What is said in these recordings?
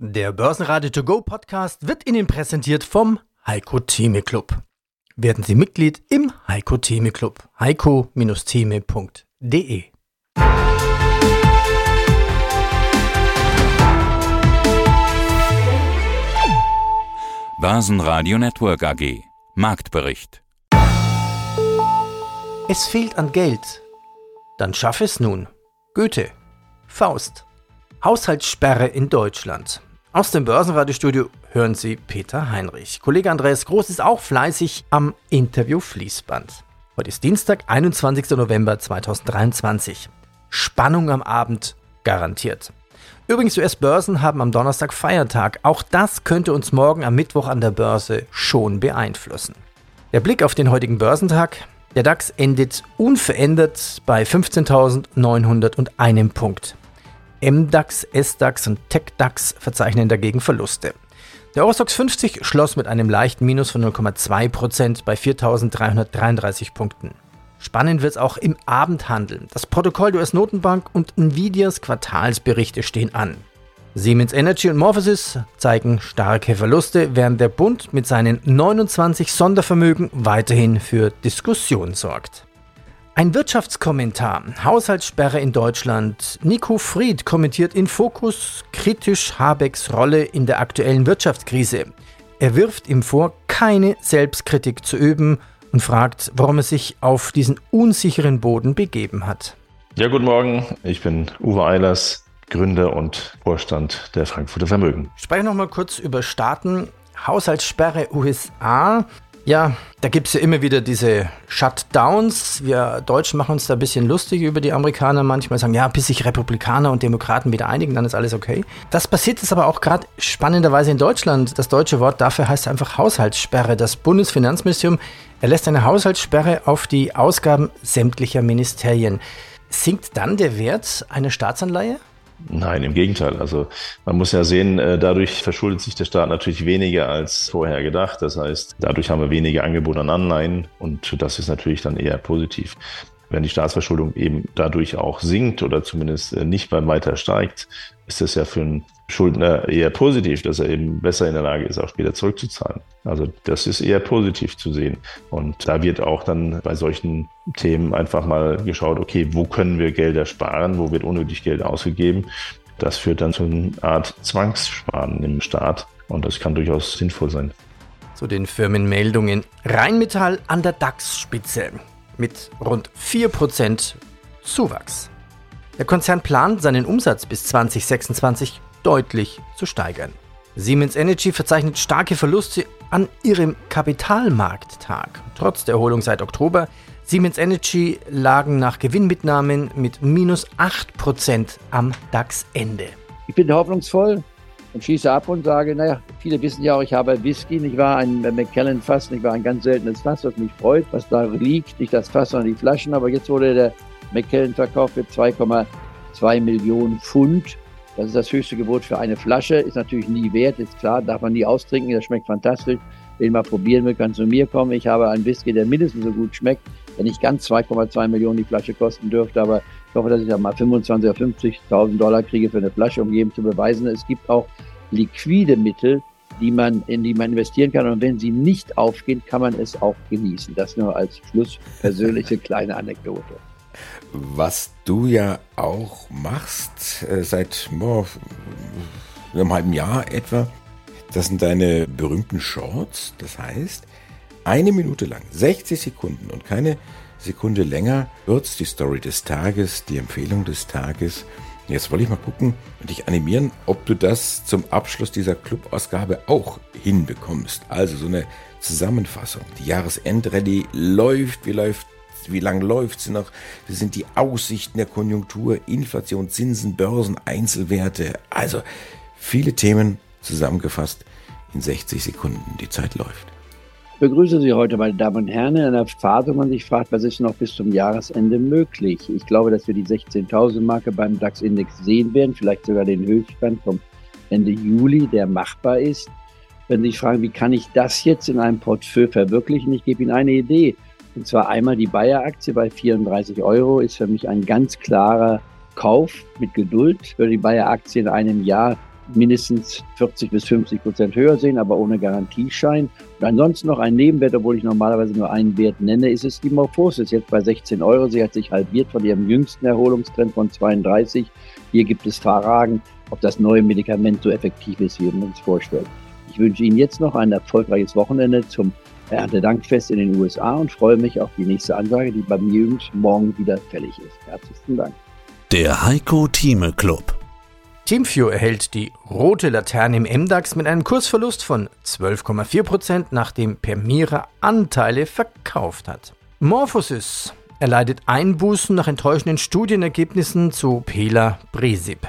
Der Börsenradio To Go Podcast wird Ihnen präsentiert vom Heiko Theme Club. Werden Sie Mitglied im Heiko Theme Club. heiko-theme.de Börsenradio Network AG Marktbericht Es fehlt an Geld. Dann schaff es nun. Goethe. Faust. Haushaltssperre in Deutschland. Aus dem Börsenradiostudio hören Sie Peter Heinrich. Kollege Andreas Groß ist auch fleißig am Interview-Fließband. Heute ist Dienstag, 21. November 2023. Spannung am Abend garantiert. Übrigens, US-Börsen haben am Donnerstag Feiertag. Auch das könnte uns morgen am Mittwoch an der Börse schon beeinflussen. Der Blick auf den heutigen Börsentag. Der DAX endet unverändert bei 15.901 Punkt. MDAX, SDAX und TechDAX verzeichnen dagegen Verluste. Der Eurostox 50 schloss mit einem leichten Minus von 0,2% bei 4.333 Punkten. Spannend wird es auch im Abendhandel. Das Protokoll der US-Notenbank und Nvidias Quartalsberichte stehen an. Siemens Energy und Morphosis zeigen starke Verluste, während der Bund mit seinen 29 Sondervermögen weiterhin für Diskussion sorgt. Ein Wirtschaftskommentar. Haushaltssperre in Deutschland. Nico Fried kommentiert in Fokus kritisch Habecks Rolle in der aktuellen Wirtschaftskrise. Er wirft ihm vor, keine Selbstkritik zu üben und fragt, warum er sich auf diesen unsicheren Boden begeben hat. Ja, guten Morgen. Ich bin Uwe Eilers, Gründer und Vorstand der Frankfurter Vermögen. Spreche noch mal kurz über Staaten. Haushaltssperre USA. Ja, da gibt es ja immer wieder diese Shutdowns. Wir Deutschen machen uns da ein bisschen lustig über die Amerikaner. Manchmal sagen, ja, bis sich Republikaner und Demokraten wieder einigen, dann ist alles okay. Das passiert jetzt aber auch gerade spannenderweise in Deutschland. Das deutsche Wort dafür heißt einfach Haushaltssperre. Das Bundesfinanzministerium erlässt eine Haushaltssperre auf die Ausgaben sämtlicher Ministerien. Sinkt dann der Wert einer Staatsanleihe? Nein, im Gegenteil. Also man muss ja sehen, äh, dadurch verschuldet sich der Staat natürlich weniger als vorher gedacht. Das heißt, dadurch haben wir weniger Angebot an Anleihen und das ist natürlich dann eher positiv. Wenn die Staatsverschuldung eben dadurch auch sinkt oder zumindest äh, nicht beim weiter steigt, ist das ja für einen Schuldner eher positiv, dass er eben besser in der Lage ist, auch später zurückzuzahlen. Also das ist eher positiv zu sehen. Und da wird auch dann bei solchen Themen einfach mal geschaut, okay, wo können wir Gelder sparen, wo wird unnötig Geld ausgegeben. Das führt dann zu einer Art Zwangssparen im Staat und das kann durchaus sinnvoll sein. Zu den Firmenmeldungen. Rheinmetall an der DAX-Spitze mit rund 4% Zuwachs. Der Konzern plant, seinen Umsatz bis 2026 deutlich zu steigern. Siemens Energy verzeichnet starke Verluste an ihrem Kapitalmarkttag. Trotz der Erholung seit Oktober, Siemens Energy lagen nach Gewinnmitnahmen mit minus 8% am DAX-Ende. Ich bin hoffnungsvoll und schieße ab und sage, naja, viele wissen ja auch, ich habe Whisky, nicht wahr, ein McKellen Fass, nicht wahr, ein ganz seltenes Fass, was mich freut, was da liegt, nicht das Fass, sondern die Flaschen, aber jetzt wurde der McKellen verkauft für 2,2 Millionen Pfund. Das ist das höchste Gebot für eine Flasche, ist natürlich nie wert, ist klar, darf man nie austrinken, das schmeckt fantastisch. Wen mal probieren will, kann zu mir kommen. Ich habe einen Whisky, der mindestens so gut schmeckt, der nicht ganz 2,2 Millionen die Flasche kosten dürfte, aber ich hoffe, dass ich da mal 25.000 oder 50.000 Dollar kriege für eine Flasche, um jedem zu beweisen, es gibt auch liquide Mittel, die man, in die man investieren kann. Und wenn sie nicht aufgehen, kann man es auch genießen. Das nur als Schluss persönliche kleine Anekdote. Was du ja auch machst äh, seit oh, einem halben Jahr etwa, das sind deine berühmten Shorts. Das heißt, eine Minute lang, 60 Sekunden und keine Sekunde länger, kurz die Story des Tages, die Empfehlung des Tages. Jetzt wollte ich mal gucken und dich animieren, ob du das zum Abschluss dieser Clubausgabe auch hinbekommst. Also so eine Zusammenfassung. Die Jahresendrallye läuft, wie läuft wie lange läuft sie noch? Wie sind die Aussichten der Konjunktur, Inflation, Zinsen, Börsen, Einzelwerte? Also viele Themen zusammengefasst in 60 Sekunden. Die Zeit läuft. Begrüße Sie heute, meine Damen und Herren, in einer Phase, wo man sich fragt, was ist noch bis zum Jahresende möglich? Ich glaube, dass wir die 16.000-Marke beim DAX-Index sehen werden, vielleicht sogar den Höchststand vom Ende Juli, der machbar ist. Wenn Sie sich fragen, wie kann ich das jetzt in einem Portfolio verwirklichen? Ich gebe Ihnen eine Idee. Und zwar einmal die Bayer-Aktie bei 34 Euro ist für mich ein ganz klarer Kauf mit Geduld. Würde die Bayer-Aktie in einem Jahr mindestens 40 bis 50 Prozent höher sehen, aber ohne Garantieschein. Und ansonsten noch ein Nebenwert, obwohl ich normalerweise nur einen Wert nenne, ist es die Morphosis, jetzt bei 16 Euro. Sie hat sich halbiert von ihrem jüngsten Erholungstrend von 32. Hier gibt es Fragen, ob das neue Medikament so effektiv ist, wie man es vorstellt. Ich wünsche Ihnen jetzt noch ein erfolgreiches Wochenende zum Erntedankfest in den USA und freue mich auf die nächste Ansage, die beim Jugend morgen wieder fällig ist. Herzlichen Dank. Der Heiko Thieme Club. Teamview erhält die rote Laterne im MDAX mit einem Kursverlust von 12,4%, nachdem Permira Anteile verkauft hat. Morphosis erleidet Einbußen nach enttäuschenden Studienergebnissen zu Pela Bresib.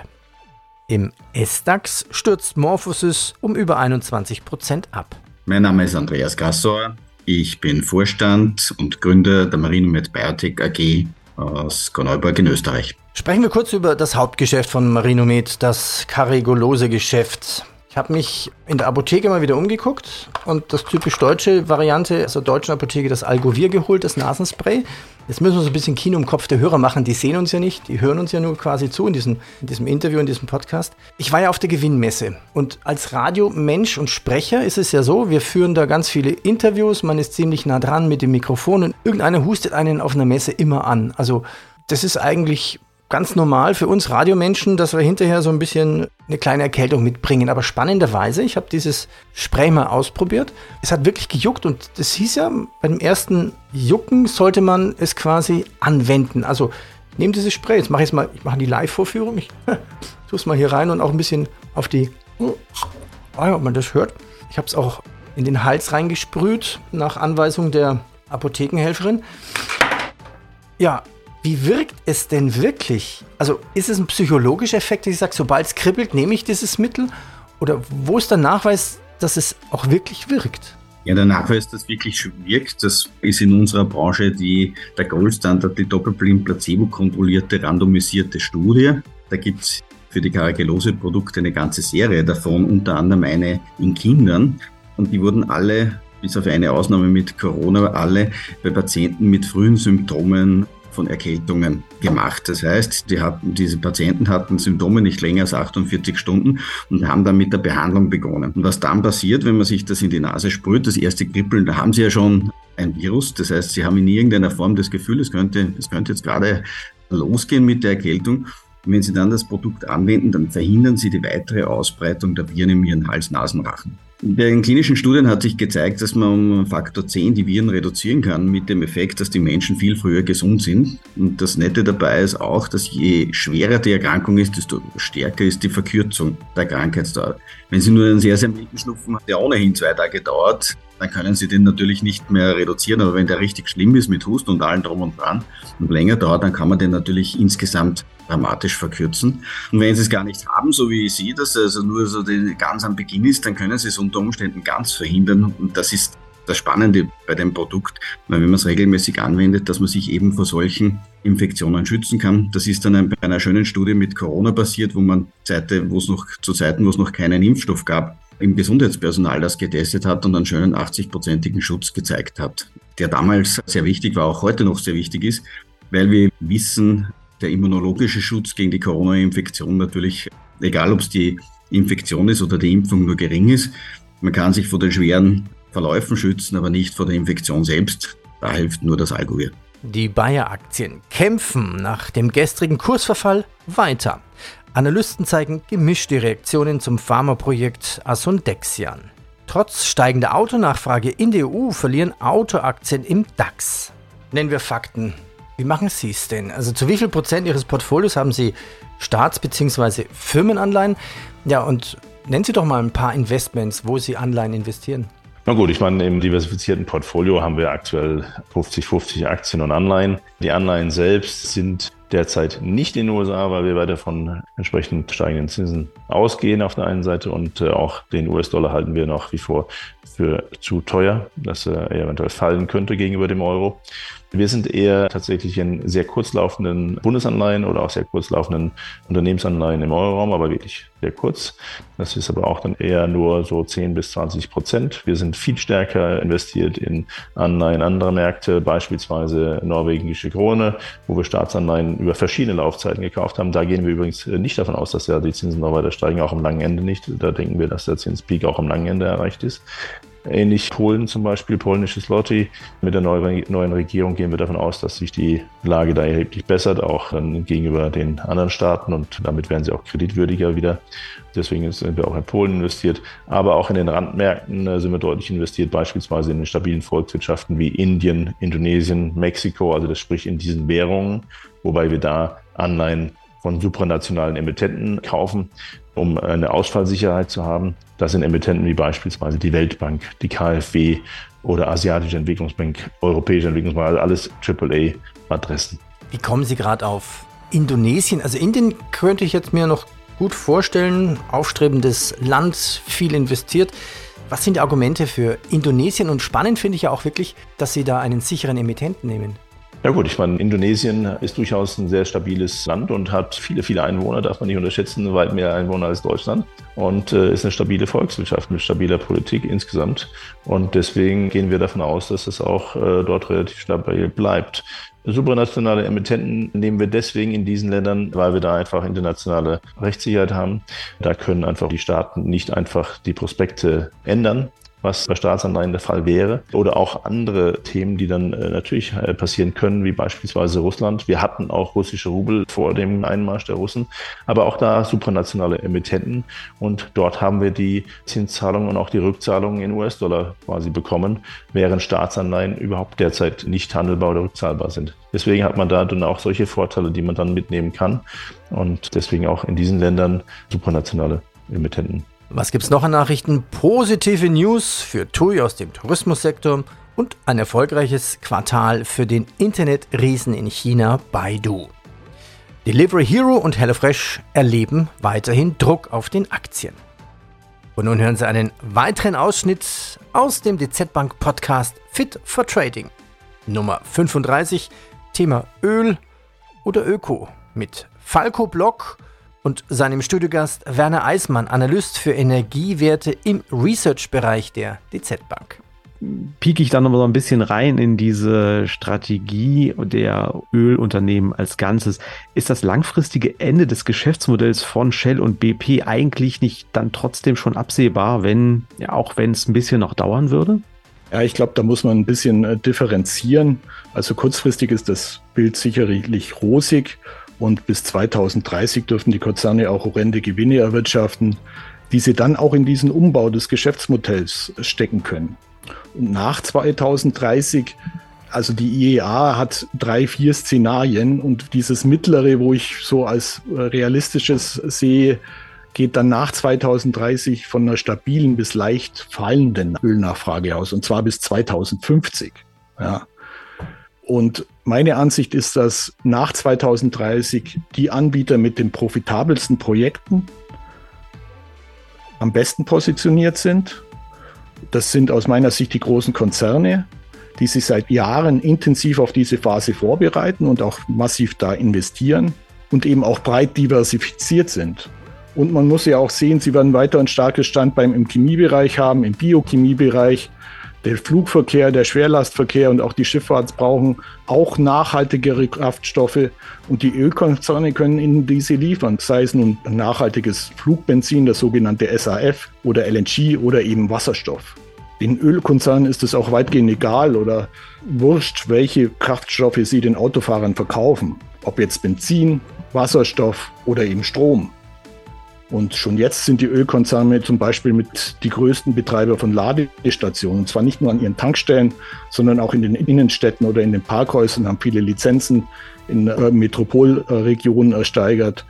Im SDAX stürzt Morphosis um über 21% ab. Mein Name ist Andreas Gassauer. Ich bin Vorstand und Gründer der Marinomed Biotech AG aus Korneuburg in Österreich. Sprechen wir kurz über das Hauptgeschäft von Marinomed, das Carigolose-Geschäft. Ich habe mich in der Apotheke mal wieder umgeguckt und das typisch deutsche Variante, also deutschen Apotheke, das Algovir geholt, das Nasenspray. Jetzt müssen wir so ein bisschen Kino im Kopf der Hörer machen. Die sehen uns ja nicht, die hören uns ja nur quasi zu in diesem, in diesem Interview, in diesem Podcast. Ich war ja auf der Gewinnmesse und als Radiomensch und Sprecher ist es ja so, wir führen da ganz viele Interviews, man ist ziemlich nah dran mit dem Mikrofon und irgendeiner hustet einen auf einer Messe immer an. Also das ist eigentlich ganz normal für uns Radiomenschen, dass wir hinterher so ein bisschen eine kleine Erkältung mitbringen. Aber spannenderweise, ich habe dieses Spray mal ausprobiert. Es hat wirklich gejuckt und das hieß ja, beim ersten Jucken sollte man es quasi anwenden. Also ich nehme dieses Spray, jetzt mache ich es mal, ich mache die Live-Vorführung. Ich tue es mal hier rein und auch ein bisschen auf die, ah, ob man das hört. Ich habe es auch in den Hals reingesprüht, nach Anweisung der Apothekenhelferin. Ja, wie wirkt es denn wirklich? Also ist es ein psychologischer Effekt, dass ich sage, sobald es kribbelt, nehme ich dieses Mittel? Oder wo ist der Nachweis, dass es auch wirklich wirkt? Ja, der Nachweis, dass es wirklich wirkt, das ist in unserer Branche die, der Goldstandard, die doppelblind placebo-kontrollierte, randomisierte Studie. Da gibt es für die Karagelose-Produkte eine ganze Serie davon, unter anderem eine in Kindern. Und die wurden alle, bis auf eine Ausnahme mit Corona, alle bei Patienten mit frühen Symptomen von Erkältungen gemacht. Das heißt, die hatten, diese Patienten hatten Symptome nicht länger als 48 Stunden und haben dann mit der Behandlung begonnen. Und was dann passiert, wenn man sich das in die Nase sprüht, das erste Kribbeln, da haben sie ja schon ein Virus. Das heißt, sie haben in irgendeiner Form das Gefühl, es könnte, es könnte jetzt gerade losgehen mit der Erkältung. Wenn Sie dann das Produkt anwenden, dann verhindern Sie die weitere Ausbreitung der Viren in Ihren Hals-Nasen-Rachen. Bei den klinischen Studien hat sich gezeigt, dass man um Faktor 10 die Viren reduzieren kann, mit dem Effekt, dass die Menschen viel früher gesund sind. Und das Nette dabei ist auch, dass je schwerer die Erkrankung ist, desto stärker ist die Verkürzung der Krankheitsdauer. Wenn Sie nur einen sehr, sehr milden Schnupfen haben, der ohnehin zwei Tage dauert, dann können Sie den natürlich nicht mehr reduzieren. Aber wenn der richtig schlimm ist mit Hust und allen drum und dran und länger dauert, dann kann man den natürlich insgesamt dramatisch verkürzen. Und wenn Sie es gar nicht haben, so wie ich sehe das, also nur so die, ganz am Beginn ist, dann können Sie es unter Umständen ganz verhindern. Und das ist das Spannende bei dem Produkt, wenn man es regelmäßig anwendet, dass man sich eben vor solchen Infektionen schützen kann. Das ist dann bei einer schönen Studie mit Corona passiert, wo man Zeite, wo es noch zu Zeiten, wo es noch keinen Impfstoff gab, im Gesundheitspersonal das getestet hat und einen schönen 80-prozentigen Schutz gezeigt hat, der damals sehr wichtig war, auch heute noch sehr wichtig ist, weil wir wissen, der immunologische Schutz gegen die Corona-Infektion natürlich, egal ob es die Infektion ist oder die Impfung nur gering ist, man kann sich vor den schweren Verläufen schützen, aber nicht vor der Infektion selbst. Da hilft nur das Algorithm. Die Bayer-Aktien kämpfen nach dem gestrigen Kursverfall weiter. Analysten zeigen gemischte Reaktionen zum Pharmaprojekt Asundexian. Trotz steigender Autonachfrage in der EU verlieren Autoaktien im DAX. Nennen wir Fakten. Wie machen Sie es denn? Also zu wie viel Prozent Ihres Portfolios haben Sie Staats- bzw. Firmenanleihen? Ja, und nennen Sie doch mal ein paar Investments, wo Sie Anleihen investieren. Na gut, ich meine, im diversifizierten Portfolio haben wir aktuell 50-50 Aktien und Anleihen. Die Anleihen selbst sind derzeit nicht in den USA, weil wir weiter von entsprechend steigenden Zinsen ausgehen auf der einen Seite und äh, auch den US-Dollar halten wir nach wie vor für zu teuer, dass er eventuell fallen könnte gegenüber dem Euro. Wir sind eher tatsächlich in sehr kurzlaufenden Bundesanleihen oder auch sehr kurzlaufenden Unternehmensanleihen im Euroraum, aber wirklich sehr kurz. Das ist aber auch dann eher nur so 10 bis 20 Prozent. Wir sind viel stärker investiert in Anleihen anderer Märkte, beispielsweise norwegische Krone, wo wir Staatsanleihen über verschiedene Laufzeiten gekauft haben. Da gehen wir übrigens nicht davon aus, dass ja die Zinsen noch weiter steigen, auch am langen Ende nicht. Da denken wir, dass der Zinspeak auch am langen Ende erreicht ist. Ähnlich Polen zum Beispiel, polnisches Lotty. Mit der neuen Regierung gehen wir davon aus, dass sich die Lage da erheblich bessert, auch gegenüber den anderen Staaten und damit werden sie auch kreditwürdiger wieder. Deswegen sind wir auch in Polen investiert. Aber auch in den Randmärkten äh, sind wir deutlich investiert, beispielsweise in den stabilen Volkswirtschaften wie Indien, Indonesien, Mexiko, also das sprich in diesen Währungen, wobei wir da Anleihen von supranationalen Emittenten kaufen, um eine Ausfallsicherheit zu haben. Das sind Emittenten wie beispielsweise die Weltbank, die KfW oder Asiatische Entwicklungsbank, Europäische Entwicklungsbank, also alles AAA-Adressen. Wie kommen Sie gerade auf Indonesien? Also Indien könnte ich jetzt mir noch gut vorstellen. Aufstrebendes Land, viel investiert. Was sind die Argumente für Indonesien? Und spannend finde ich ja auch wirklich, dass Sie da einen sicheren Emittenten nehmen. Ja gut, ich meine, Indonesien ist durchaus ein sehr stabiles Land und hat viele, viele Einwohner, darf man nicht unterschätzen, weit mehr Einwohner als Deutschland und äh, ist eine stabile Volkswirtschaft mit stabiler Politik insgesamt. Und deswegen gehen wir davon aus, dass es auch äh, dort relativ stabil bleibt. Supranationale Emittenten nehmen wir deswegen in diesen Ländern, weil wir da einfach internationale Rechtssicherheit haben. Da können einfach die Staaten nicht einfach die Prospekte ändern was bei Staatsanleihen der Fall wäre. Oder auch andere Themen, die dann äh, natürlich äh, passieren können, wie beispielsweise Russland. Wir hatten auch russische Rubel vor dem Einmarsch der Russen, aber auch da supranationale Emittenten. Und dort haben wir die Zinszahlungen und auch die Rückzahlungen in US-Dollar quasi bekommen, während Staatsanleihen überhaupt derzeit nicht handelbar oder rückzahlbar sind. Deswegen hat man da dann auch solche Vorteile, die man dann mitnehmen kann. Und deswegen auch in diesen Ländern supranationale Emittenten. Was gibt's noch an Nachrichten? Positive News für TUI aus dem Tourismussektor und ein erfolgreiches Quartal für den Internetriesen in China Baidu. Delivery Hero und HelloFresh erleben weiterhin Druck auf den Aktien. Und nun hören Sie einen weiteren Ausschnitt aus dem DZ Bank Podcast Fit for Trading. Nummer 35, Thema Öl oder Öko mit Falco Block und seinem Studiogast Werner Eismann, Analyst für Energiewerte im Research-Bereich der DZ Bank. Pieke ich dann noch mal so ein bisschen rein in diese Strategie der Ölunternehmen als Ganzes. Ist das langfristige Ende des Geschäftsmodells von Shell und BP eigentlich nicht dann trotzdem schon absehbar, wenn, ja, auch wenn es ein bisschen noch dauern würde? Ja, ich glaube, da muss man ein bisschen äh, differenzieren. Also kurzfristig ist das Bild sicherlich rosig und bis 2030 dürfen die Konzerne auch horrende Gewinne erwirtschaften, die sie dann auch in diesen Umbau des Geschäftsmodells stecken können. Und nach 2030 also die IEA hat drei, vier Szenarien und dieses mittlere, wo ich so als realistisches sehe, geht dann nach 2030 von einer stabilen bis leicht fallenden Ölnachfrage aus und zwar bis 2050. Ja. Und meine Ansicht ist, dass nach 2030 die Anbieter mit den profitabelsten Projekten am besten positioniert sind. Das sind aus meiner Sicht die großen Konzerne, die sich seit Jahren intensiv auf diese Phase vorbereiten und auch massiv da investieren und eben auch breit diversifiziert sind. Und man muss ja auch sehen, sie werden weiter ein starkes Standbein im Chemiebereich haben, im Biochemiebereich der Flugverkehr, der Schwerlastverkehr und auch die Schifffahrt brauchen auch nachhaltigere Kraftstoffe und die Ölkonzerne können ihnen diese liefern, sei es nun nachhaltiges Flugbenzin, das sogenannte SAF oder LNG oder eben Wasserstoff. Den Ölkonzernen ist es auch weitgehend egal oder wurscht, welche Kraftstoffe sie den Autofahrern verkaufen, ob jetzt Benzin, Wasserstoff oder eben Strom. Und schon jetzt sind die Ölkonzerne zum Beispiel mit die größten Betreiber von Ladestationen. Und zwar nicht nur an ihren Tankstellen, sondern auch in den Innenstädten oder in den Parkhäusern, haben viele Lizenzen in äh, Metropolregionen ersteigert.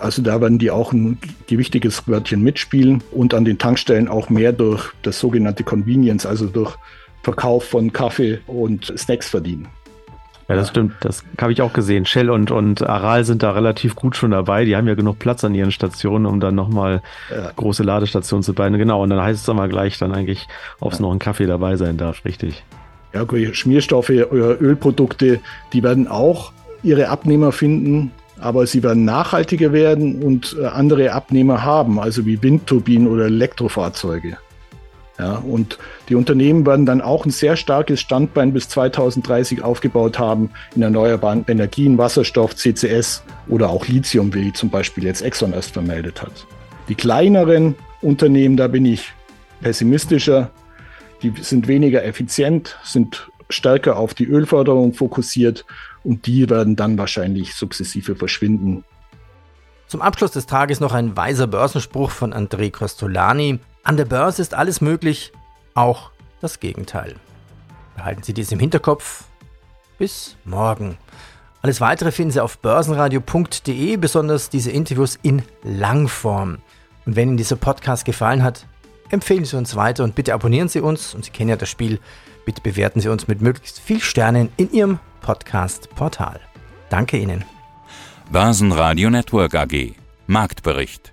Also da werden die auch ein gewichtiges Wörtchen mitspielen und an den Tankstellen auch mehr durch das sogenannte Convenience, also durch Verkauf von Kaffee und Snacks verdienen. Ja, das stimmt. Das habe ich auch gesehen. Shell und, und Aral sind da relativ gut schon dabei. Die haben ja genug Platz an ihren Stationen, um dann nochmal ja. große Ladestationen zu bauen. Genau. Und dann heißt es dann mal gleich dann eigentlich, ob es ja. noch ein Kaffee dabei sein darf. Richtig. Ja, Schmierstoffe oder Ölprodukte, die werden auch ihre Abnehmer finden, aber sie werden nachhaltiger werden und äh, andere Abnehmer haben, also wie Windturbinen oder Elektrofahrzeuge. Ja, und die Unternehmen werden dann auch ein sehr starkes Standbein bis 2030 aufgebaut haben in erneuerbaren Energien, Wasserstoff, CCS oder auch Lithium, wie zum Beispiel jetzt Exxon erst vermeldet hat. Die kleineren Unternehmen, da bin ich pessimistischer. Die sind weniger effizient, sind stärker auf die Ölförderung fokussiert und die werden dann wahrscheinlich sukzessive verschwinden. Zum Abschluss des Tages noch ein weiser Börsenspruch von André Costolani. An der Börse ist alles möglich, auch das Gegenteil. Behalten Sie dies im Hinterkopf. Bis morgen. Alles weitere finden Sie auf börsenradio.de, besonders diese Interviews in Langform. Und wenn Ihnen dieser Podcast gefallen hat, empfehlen Sie uns weiter und bitte abonnieren Sie uns. Und Sie kennen ja das Spiel. Bitte bewerten Sie uns mit möglichst viel Sternen in Ihrem Podcast-Portal. Danke Ihnen. Börsenradio Network AG. Marktbericht.